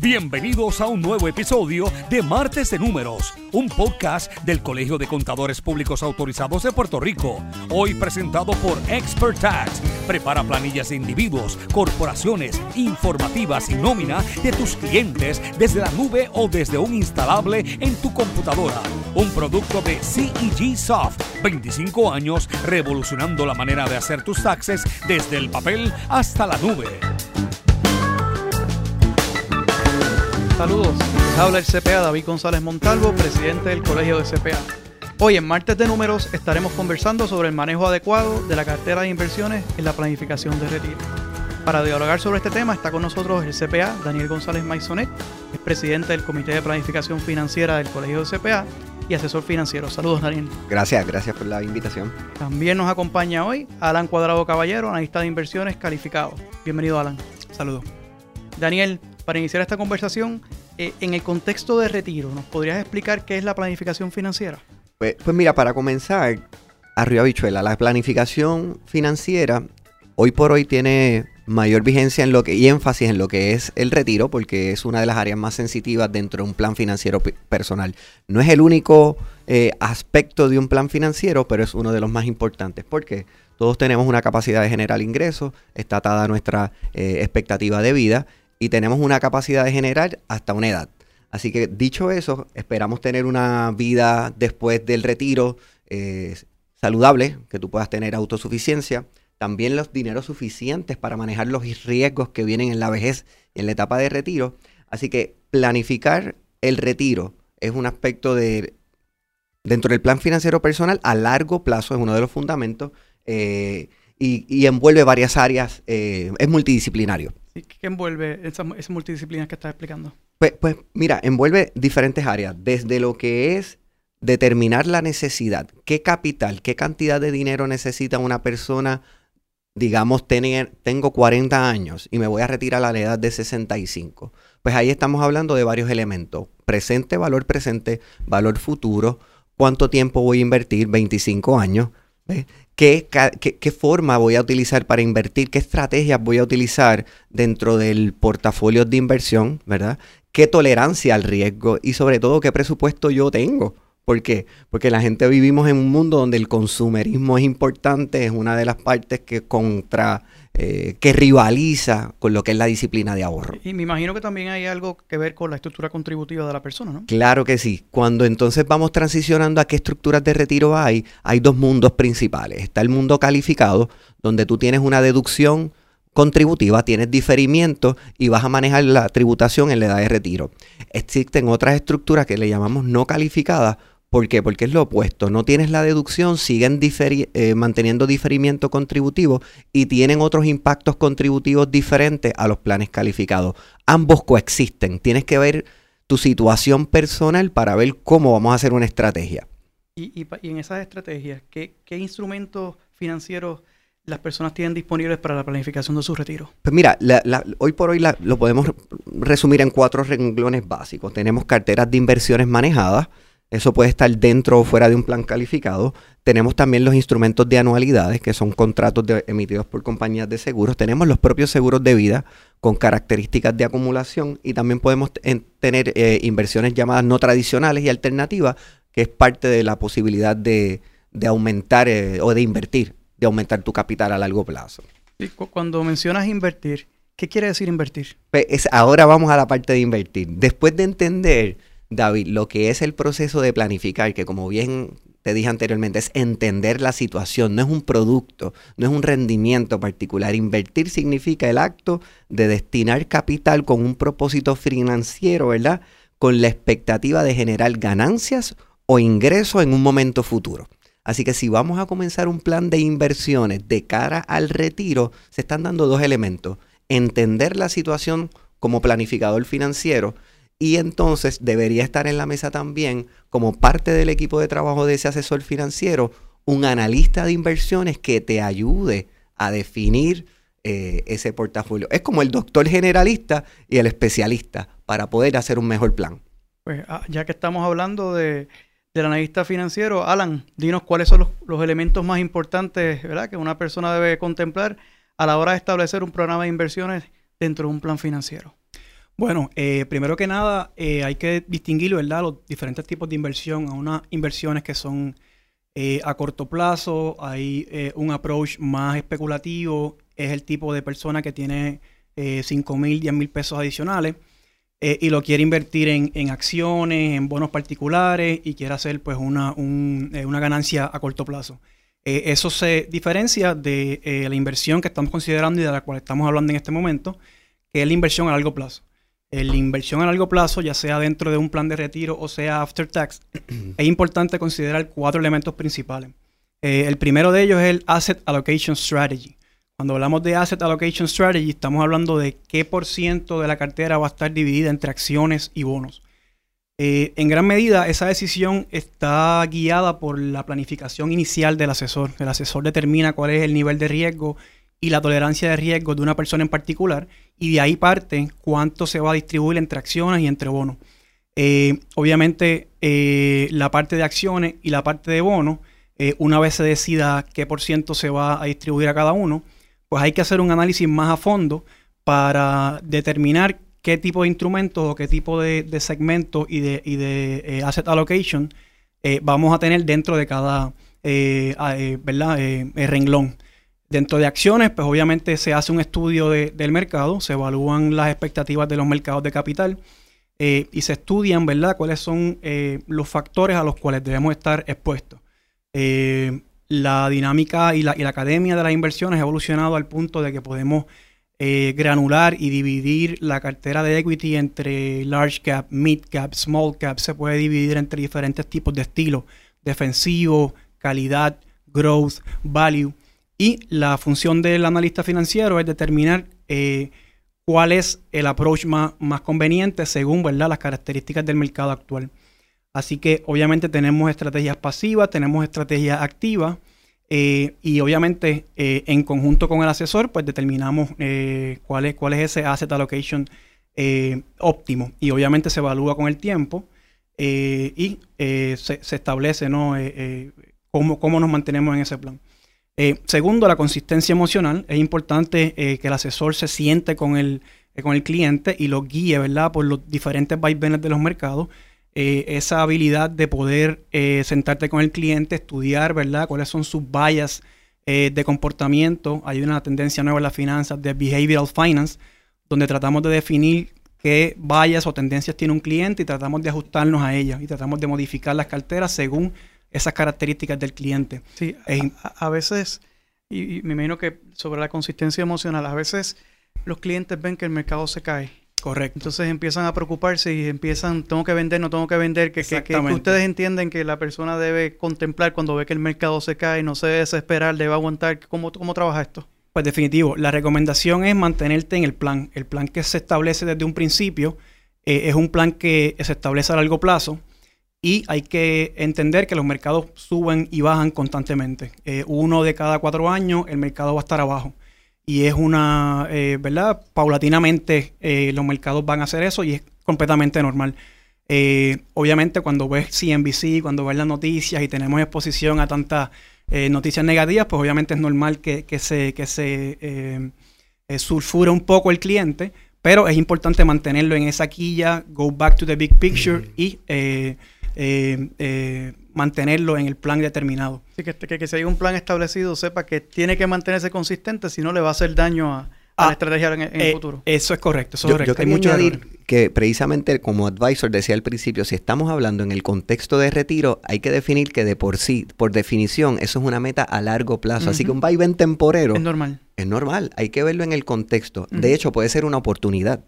Bienvenidos a un nuevo episodio de Martes de Números, un podcast del Colegio de Contadores Públicos Autorizados de Puerto Rico. Hoy presentado por Expert Tax. Prepara planillas de individuos, corporaciones, informativas y nómina de tus clientes desde la nube o desde un instalable en tu computadora. Un producto de CEG Soft. 25 años revolucionando la manera de hacer tus taxes desde el papel hasta la nube. Saludos, les habla el CPA David González Montalvo, presidente del Colegio de CPA. Hoy en Martes de Números estaremos conversando sobre el manejo adecuado de la cartera de inversiones en la planificación de retiro. Para dialogar sobre este tema está con nosotros el CPA Daniel González Maisonet, es presidente del Comité de Planificación Financiera del Colegio de CPA y asesor financiero. Saludos Daniel. Gracias, gracias por la invitación. También nos acompaña hoy Alan Cuadrado Caballero, analista de inversiones calificado. Bienvenido Alan. Saludos. Daniel, para iniciar esta conversación, eh, en el contexto de retiro, ¿nos podrías explicar qué es la planificación financiera? Pues, pues mira, para comenzar, arriba bichuela, la planificación financiera hoy por hoy tiene mayor vigencia en lo que, y énfasis en lo que es el retiro, porque es una de las áreas más sensitivas dentro de un plan financiero personal. No es el único eh, aspecto de un plan financiero, pero es uno de los más importantes. ¿Por qué? Todos tenemos una capacidad de generar ingresos, está atada a nuestra eh, expectativa de vida y tenemos una capacidad de generar hasta una edad. Así que dicho eso, esperamos tener una vida después del retiro eh, saludable, que tú puedas tener autosuficiencia, también los dineros suficientes para manejar los riesgos que vienen en la vejez y en la etapa de retiro. Así que planificar el retiro es un aspecto de, dentro del plan financiero personal a largo plazo, es uno de los fundamentos eh, y, envuelve varias áreas, eh, es multidisciplinario. ¿Qué envuelve esa, esa multidisciplina que estás explicando? Pues, pues mira, envuelve diferentes áreas, desde lo que es determinar la necesidad, qué capital, qué cantidad de dinero necesita una persona, digamos, tener, tengo 40 años y me voy a retirar a la edad de 65. Pues ahí estamos hablando de varios elementos, presente, valor presente, valor futuro, cuánto tiempo voy a invertir, 25 años, ¿Qué, qué, forma voy a utilizar para invertir? ¿Qué estrategias voy a utilizar dentro del portafolio de inversión? ¿Verdad? ¿Qué tolerancia al riesgo? Y sobre todo, ¿qué presupuesto yo tengo? ¿Por qué? Porque la gente vivimos en un mundo donde el consumerismo es importante, es una de las partes que contra eh, que rivaliza con lo que es la disciplina de ahorro. Y me imagino que también hay algo que ver con la estructura contributiva de la persona, ¿no? Claro que sí. Cuando entonces vamos transicionando a qué estructuras de retiro hay, hay dos mundos principales. Está el mundo calificado, donde tú tienes una deducción contributiva, tienes diferimiento y vas a manejar la tributación en la edad de retiro. Existen otras estructuras que le llamamos no calificadas, ¿Por qué? Porque es lo opuesto. No tienes la deducción, siguen eh, manteniendo diferimiento contributivo y tienen otros impactos contributivos diferentes a los planes calificados. Ambos coexisten. Tienes que ver tu situación personal para ver cómo vamos a hacer una estrategia. Y, en esas estrategias, ¿qué, instrumentos financieros las personas tienen disponibles para la planificación de su retiro? Pues mira, hoy por hoy lo podemos resumir en cuatro renglones básicos. Tenemos carteras de inversiones manejadas eso puede estar dentro o fuera de un plan calificado. Tenemos también los instrumentos de anualidades, que son contratos emitidos por compañías de seguros. Tenemos los propios seguros de vida con características de acumulación y también podemos tener eh, inversiones llamadas no tradicionales y alternativas, que es parte de la posibilidad de, aumentar eh, o de invertir, de aumentar tu capital a largo plazo. cuando mencionas invertir, ¿qué quiere decir invertir? Pues ahora vamos a la parte de invertir. Después de entender David, lo que es el proceso de planificar, que como bien te dije anteriormente, es entender la situación, no es un producto, no es un rendimiento particular. Invertir significa el acto de destinar capital con un propósito financiero, ¿verdad? Con la expectativa de generar ganancias o ingresos en un momento futuro. Así que si vamos a comenzar un plan de inversiones de cara al retiro, se están dando dos elementos. Entender la situación como planificador financiero y entonces debería estar en la mesa también, como parte del equipo de trabajo de ese asesor financiero, un analista de inversiones que te ayude a definir eh, ese portafolio. Es como el doctor generalista y el especialista para poder hacer un mejor plan. Pues ah, ya que estamos hablando de, del analista financiero, Alan, dinos cuáles son los, los elementos más importantes ¿verdad? que una persona debe contemplar a la hora de establecer un programa de inversiones dentro de un plan financiero. Bueno, eh, primero que nada eh, hay que distinguir, ¿verdad? Los diferentes tipos de inversión. A unas inversiones que son eh, a corto plazo, hay un approach más especulativo, es el tipo de persona que tiene 5 mil, 10 mil pesos adicionales y lo quiere invertir en, acciones, en bonos particulares y quiere hacer pues una, una ganancia a corto plazo. eso se diferencia de la inversión que estamos considerando y de la cual estamos hablando en este momento, que es la inversión a largo plazo la inversión a largo plazo, ya sea dentro de un plan de retiro o sea after tax, es importante considerar cuatro elementos principales. Eh, el primero de ellos es el Asset Allocation Strategy. Cuando hablamos de Asset Allocation Strategy, estamos hablando de qué por ciento de la cartera va a estar dividida entre acciones y bonos. Eh, en gran medida, esa decisión está guiada por la planificación inicial del asesor. El asesor determina cuál es el nivel de riesgo y la tolerancia de riesgo de una persona en particular y de ahí parte cuánto se va a distribuir entre acciones y entre bonos. Eh, obviamente eh, la parte de acciones y la parte de bonos, eh, una vez se decida qué por ciento se va a distribuir a cada uno, pues hay que hacer un análisis más a fondo para determinar qué tipo de instrumentos o qué tipo de, segmentos y de, y de asset allocation vamos a tener dentro de cada ¿verdad? renglón. Dentro de acciones, pues obviamente se hace un estudio del mercado, se evalúan las expectativas de los mercados de capital eh, y se estudian, ¿verdad?, cuáles son eh, los factores a los cuales debemos estar expuestos. Eh, la dinámica y la, y la, academia de las inversiones ha evolucionado al punto de que podemos granular y dividir la cartera de equity entre large cap, mid cap, small cap. Se puede dividir entre diferentes tipos de estilos, defensivo, calidad, growth, value. Y la función del analista financiero es determinar eh, cuál es el approach más, conveniente según ¿verdad? las características del mercado actual. Así que obviamente tenemos estrategias pasivas, tenemos estrategias activas eh, y obviamente eh, en conjunto con el asesor pues determinamos cuál, es, cuál es ese asset allocation óptimo y obviamente se evalúa con el tiempo y se, establece ¿no? cómo, cómo nos mantenemos en ese plan. Eh, segundo, la consistencia emocional. Es importante eh, que el asesor se siente con el, eh, con el cliente y lo guíe, ¿verdad? Por los diferentes vaivenes de los mercados. esa habilidad de poder sentarte con el cliente, estudiar, ¿verdad? Cuáles son sus vallas de comportamiento. Hay una tendencia nueva en las finanzas de behavioral finance, donde tratamos de definir qué vallas o tendencias tiene un cliente y tratamos de ajustarnos a ellas y tratamos de modificar las carteras según esas características del cliente. Sí, a, veces, y, me imagino que sobre la consistencia emocional, a veces los clientes ven que el mercado se cae. Correcto. Entonces empiezan a preocuparse y empiezan, tengo que vender, no tengo que vender, que, que, ustedes entienden que la persona debe contemplar cuando ve que el mercado se cae, no se debe desesperar, debe aguantar. ¿Cómo, cómo trabaja esto? Pues definitivo, la recomendación es mantenerte en el plan. El plan que se establece desde un principio eh, es un plan que se establece a largo plazo y hay que entender que los mercados suben y bajan constantemente. Eh, uno de cada cuatro años el mercado va a estar abajo. Y es una, eh, ¿verdad? Paulatinamente eh, los mercados van a hacer eso y es completamente normal. obviamente cuando ves CNBC, cuando ves las noticias y tenemos exposición a tantas noticias negativas, pues obviamente es normal que, que se, que se sulfure un poco el cliente, pero es importante mantenerlo en esa quilla, go back to the big picture y eh, eh, mantenerlo en el plan determinado. Sí, que, que, que, si hay un plan establecido, sepa que tiene que mantenerse consistente, si no le va a hacer daño a, la ah, estrategia en, el eh, futuro. Eso es correcto, eso yo, es correcto. Yo quería añadir que precisamente como advisor decía al principio, si estamos hablando en el contexto de retiro, hay que definir que de por sí, por definición, eso es una meta a largo plazo. Así que un vaivén temporero... Es normal. Es normal, hay que verlo en el contexto. De hecho, puede ser una oportunidad.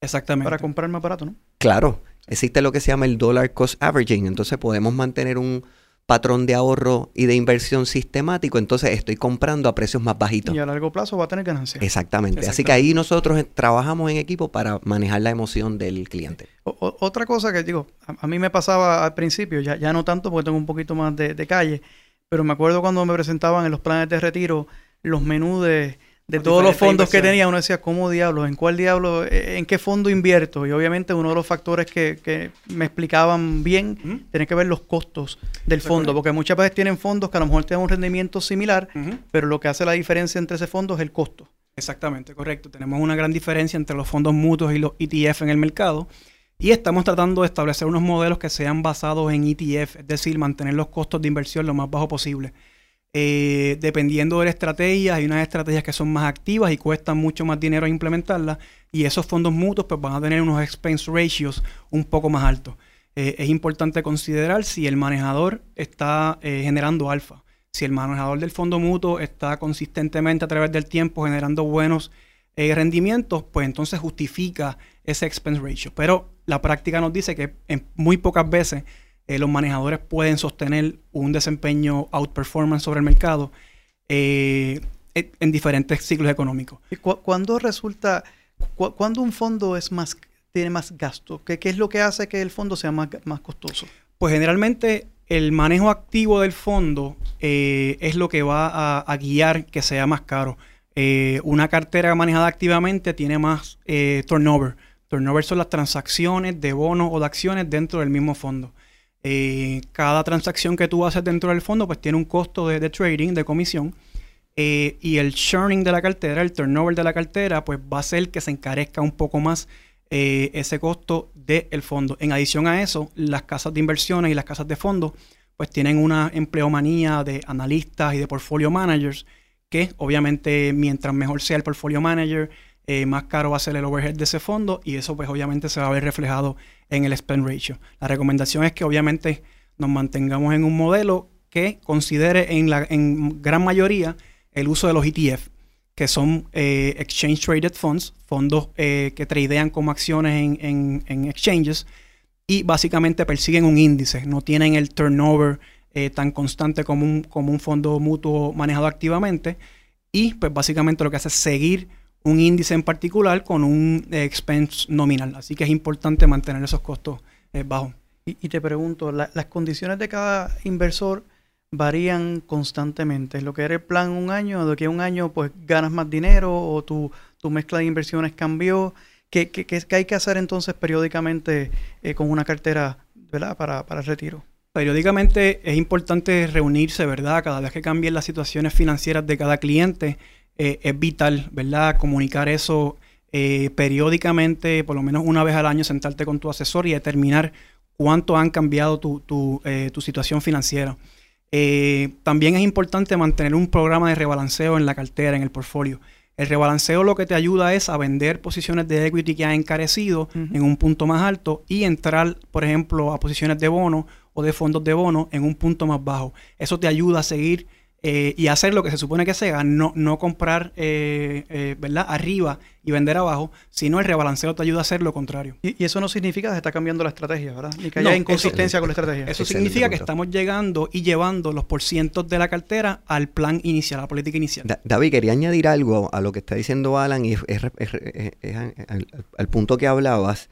Exactamente. Para comprar más barato, ¿no? Claro. Existe lo que se llama el dollar cost averaging. Entonces podemos mantener un patrón de ahorro y de inversión sistemático, entonces estoy comprando a precios más bajitos. Y a largo plazo va a tener ganancias. Exactamente. Así que ahí nosotros trabajamos en equipo para manejar la emoción del cliente. otra cosa que digo, a, mí me pasaba al principio, ya, ya no tanto porque tengo un poquito más de, de calle, pero me acuerdo cuando me presentaban en los planes de retiro los menús de de todos los fondos que tenía, uno decía, ¿cómo diablos? ¿En cuál diablo? Eh, ¿En qué fondo invierto? Y obviamente uno de los factores que, me explicaban bien tiene que ver los costos del fondo, porque muchas veces tienen fondos que a lo mejor tienen un rendimiento similar, pero lo que hace la diferencia entre ese fondo es el costo. Exactamente, correcto. Tenemos una gran diferencia entre los fondos mutuos y los ETF en el mercado. Y estamos tratando de establecer unos modelos que sean basados en ETF, es decir, mantener los costos de inversión lo más bajo posible. Eh, dependiendo de la estrategia, hay unas estrategias que son más activas y cuestan mucho más dinero implementarlas. Y esos fondos mutuos pues, van a tener unos expense ratios un poco más altos. Eh, es importante considerar si el manejador está eh, generando alfa. Si el manejador del fondo mutuo está consistentemente a través del tiempo generando buenos rendimientos, pues entonces justifica ese expense ratio. Pero la práctica nos dice que en muy pocas veces eh, los manejadores pueden sostener un desempeño outperformance sobre el mercado eh, en diferentes ciclos económicos. ¿Y cuándo resulta, cuándo un fondo es más, tiene más gasto? ¿Qué, es lo que hace que el fondo sea más, más costoso? Pues generalmente el manejo activo del fondo eh, es lo que va a, guiar que sea más caro. una cartera manejada activamente tiene más turnover. Turnover son las transacciones de bonos o de acciones dentro del mismo fondo. Eh, cada transacción que tú haces dentro del fondo pues tiene un costo de, trading, de comisión. Eh, y el churning de la cartera, el turnover de la cartera, pues va a ser que se encarezca un poco más eh, ese costo del fondo. En adición a eso, las casas de inversiones y las casas de fondos pues tienen una empleomanía de analistas y de portfolio managers que obviamente mientras mejor sea el portfolio manager, más caro va a ser el overhead de ese fondo y eso pues obviamente se va a ver reflejado en el spend ratio. La recomendación es que obviamente nos mantengamos en un modelo que considere en, la, gran mayoría el uso de los ETF, que son eh, Exchange Traded Funds, fondos eh, que tradean como acciones en, exchanges y básicamente persiguen un índice, no tienen el turnover tan constante como un, como un fondo mutuo manejado activamente y pues básicamente lo que hace es seguir un índice en particular con un expense nominal. Así que es importante mantener esos costos eh, bajos. Y, te pregunto, ¿las condiciones de cada inversor varían constantemente? ¿Lo que era el plan un año, de que un año pues ganas más dinero o tu, tu mezcla de inversiones cambió? ¿Qué, qué, qué, hay que hacer entonces periódicamente eh, con una cartera ¿verdad? Para, para el retiro? Periódicamente es importante reunirse, ¿verdad? Cada vez que cambien las situaciones financieras de cada cliente eh, es vital, ¿verdad? Comunicar eso eh, periódicamente, por lo menos una vez al año, sentarte con tu asesor y determinar cuánto han cambiado tu, tu, eh, situación financiera. también es importante mantener un programa de rebalanceo en la cartera, en el portfolio. El rebalanceo lo que te ayuda es a vender posiciones de equity que han encarecido en un punto más alto y entrar, por ejemplo, a posiciones de bono o de fondos de bono en un punto más bajo. Eso te ayuda a seguir eh, y hacer lo que se supone que se haga, no, no comprar eh, eh, ¿verdad? arriba y vender abajo, sino el rebalanceo te ayuda a hacer lo contrario. Y, eso no significa que se está cambiando la estrategia, ¿verdad? Ni que haya inconsistencia con la estrategia. Eso significa que estamos llegando y llevando los porcientos de la cartera al plan inicial, a la política inicial. David, quería añadir algo a lo que está diciendo Alan y es, al, punto que hablabas.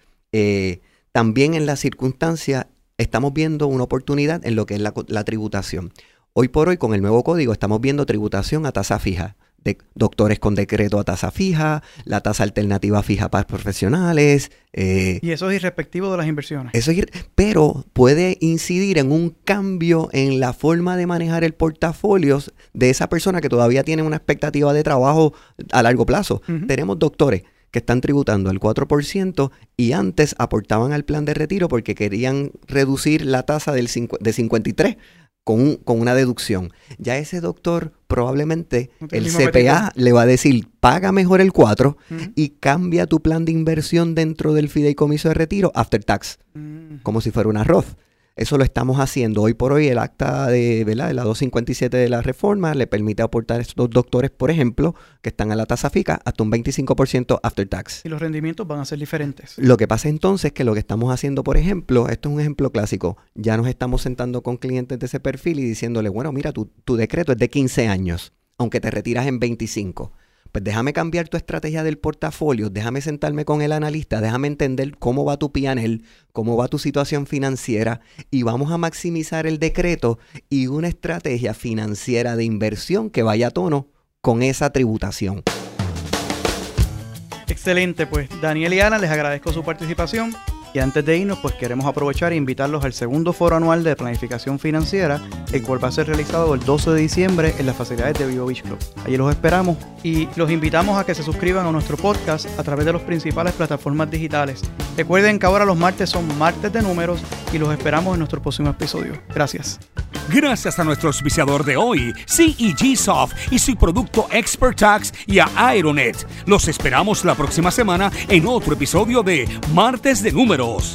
también en la circunstancia estamos viendo una oportunidad en lo que es la tributación. Hoy por hoy, con el nuevo código, estamos viendo tributación a tasa fija. De doctores con decreto a tasa fija, la tasa alternativa fija para profesionales. Eh, y eso es irrespectivo de las inversiones. Eso pero puede incidir en un cambio en la forma de manejar el portafolio de esa persona que todavía tiene una expectativa de trabajo a largo plazo. Tenemos doctores que están tributando al 4% y antes aportaban al plan de retiro porque querían reducir la tasa del de 53 con, una deducción. Ya ese doctor probablemente el, CPA le va a decir, paga mejor el 4 y cambia tu plan de inversión dentro del fideicomiso de retiro after tax, mm. como si fuera un arroz. Eso lo estamos haciendo. Hoy por hoy el acta de, ¿verdad? de la 257 de la reforma le permite aportar a estos doctores, por ejemplo, que están a la tasa fija, hasta un 25% after tax. Y los rendimientos van a ser diferentes. Lo que pasa entonces es que lo que estamos haciendo, por ejemplo, esto es un ejemplo clásico, ya nos estamos sentando con clientes de ese perfil y diciéndole, bueno, mira, tu, tu decreto es de 15 años, aunque te retiras en 25 pues déjame cambiar tu estrategia del portafolio, déjame sentarme con el analista, déjame entender cómo va tu PNL, cómo va tu situación financiera y vamos a maximizar el decreto y una estrategia financiera de inversión que vaya a tono con esa tributación. Excelente, pues Daniel y Ana, les agradezco su participación. Y antes de irnos, pues queremos aprovechar e invitarlos al segundo foro anual de planificación financiera, el cual va a ser realizado el 12 de diciembre en las facilidades de Vivo Beach Club. Allí los esperamos y los invitamos a que se suscriban a nuestro podcast a través de las principales plataformas digitales. Recuerden que ahora los martes son martes de números y los esperamos en nuestro próximo episodio. Gracias. Gracias a nuestro auspiciador de hoy, CEG Soft y su producto Expert Tax y a Aeronet. Los esperamos la próxima semana en otro episodio de Martes de Números.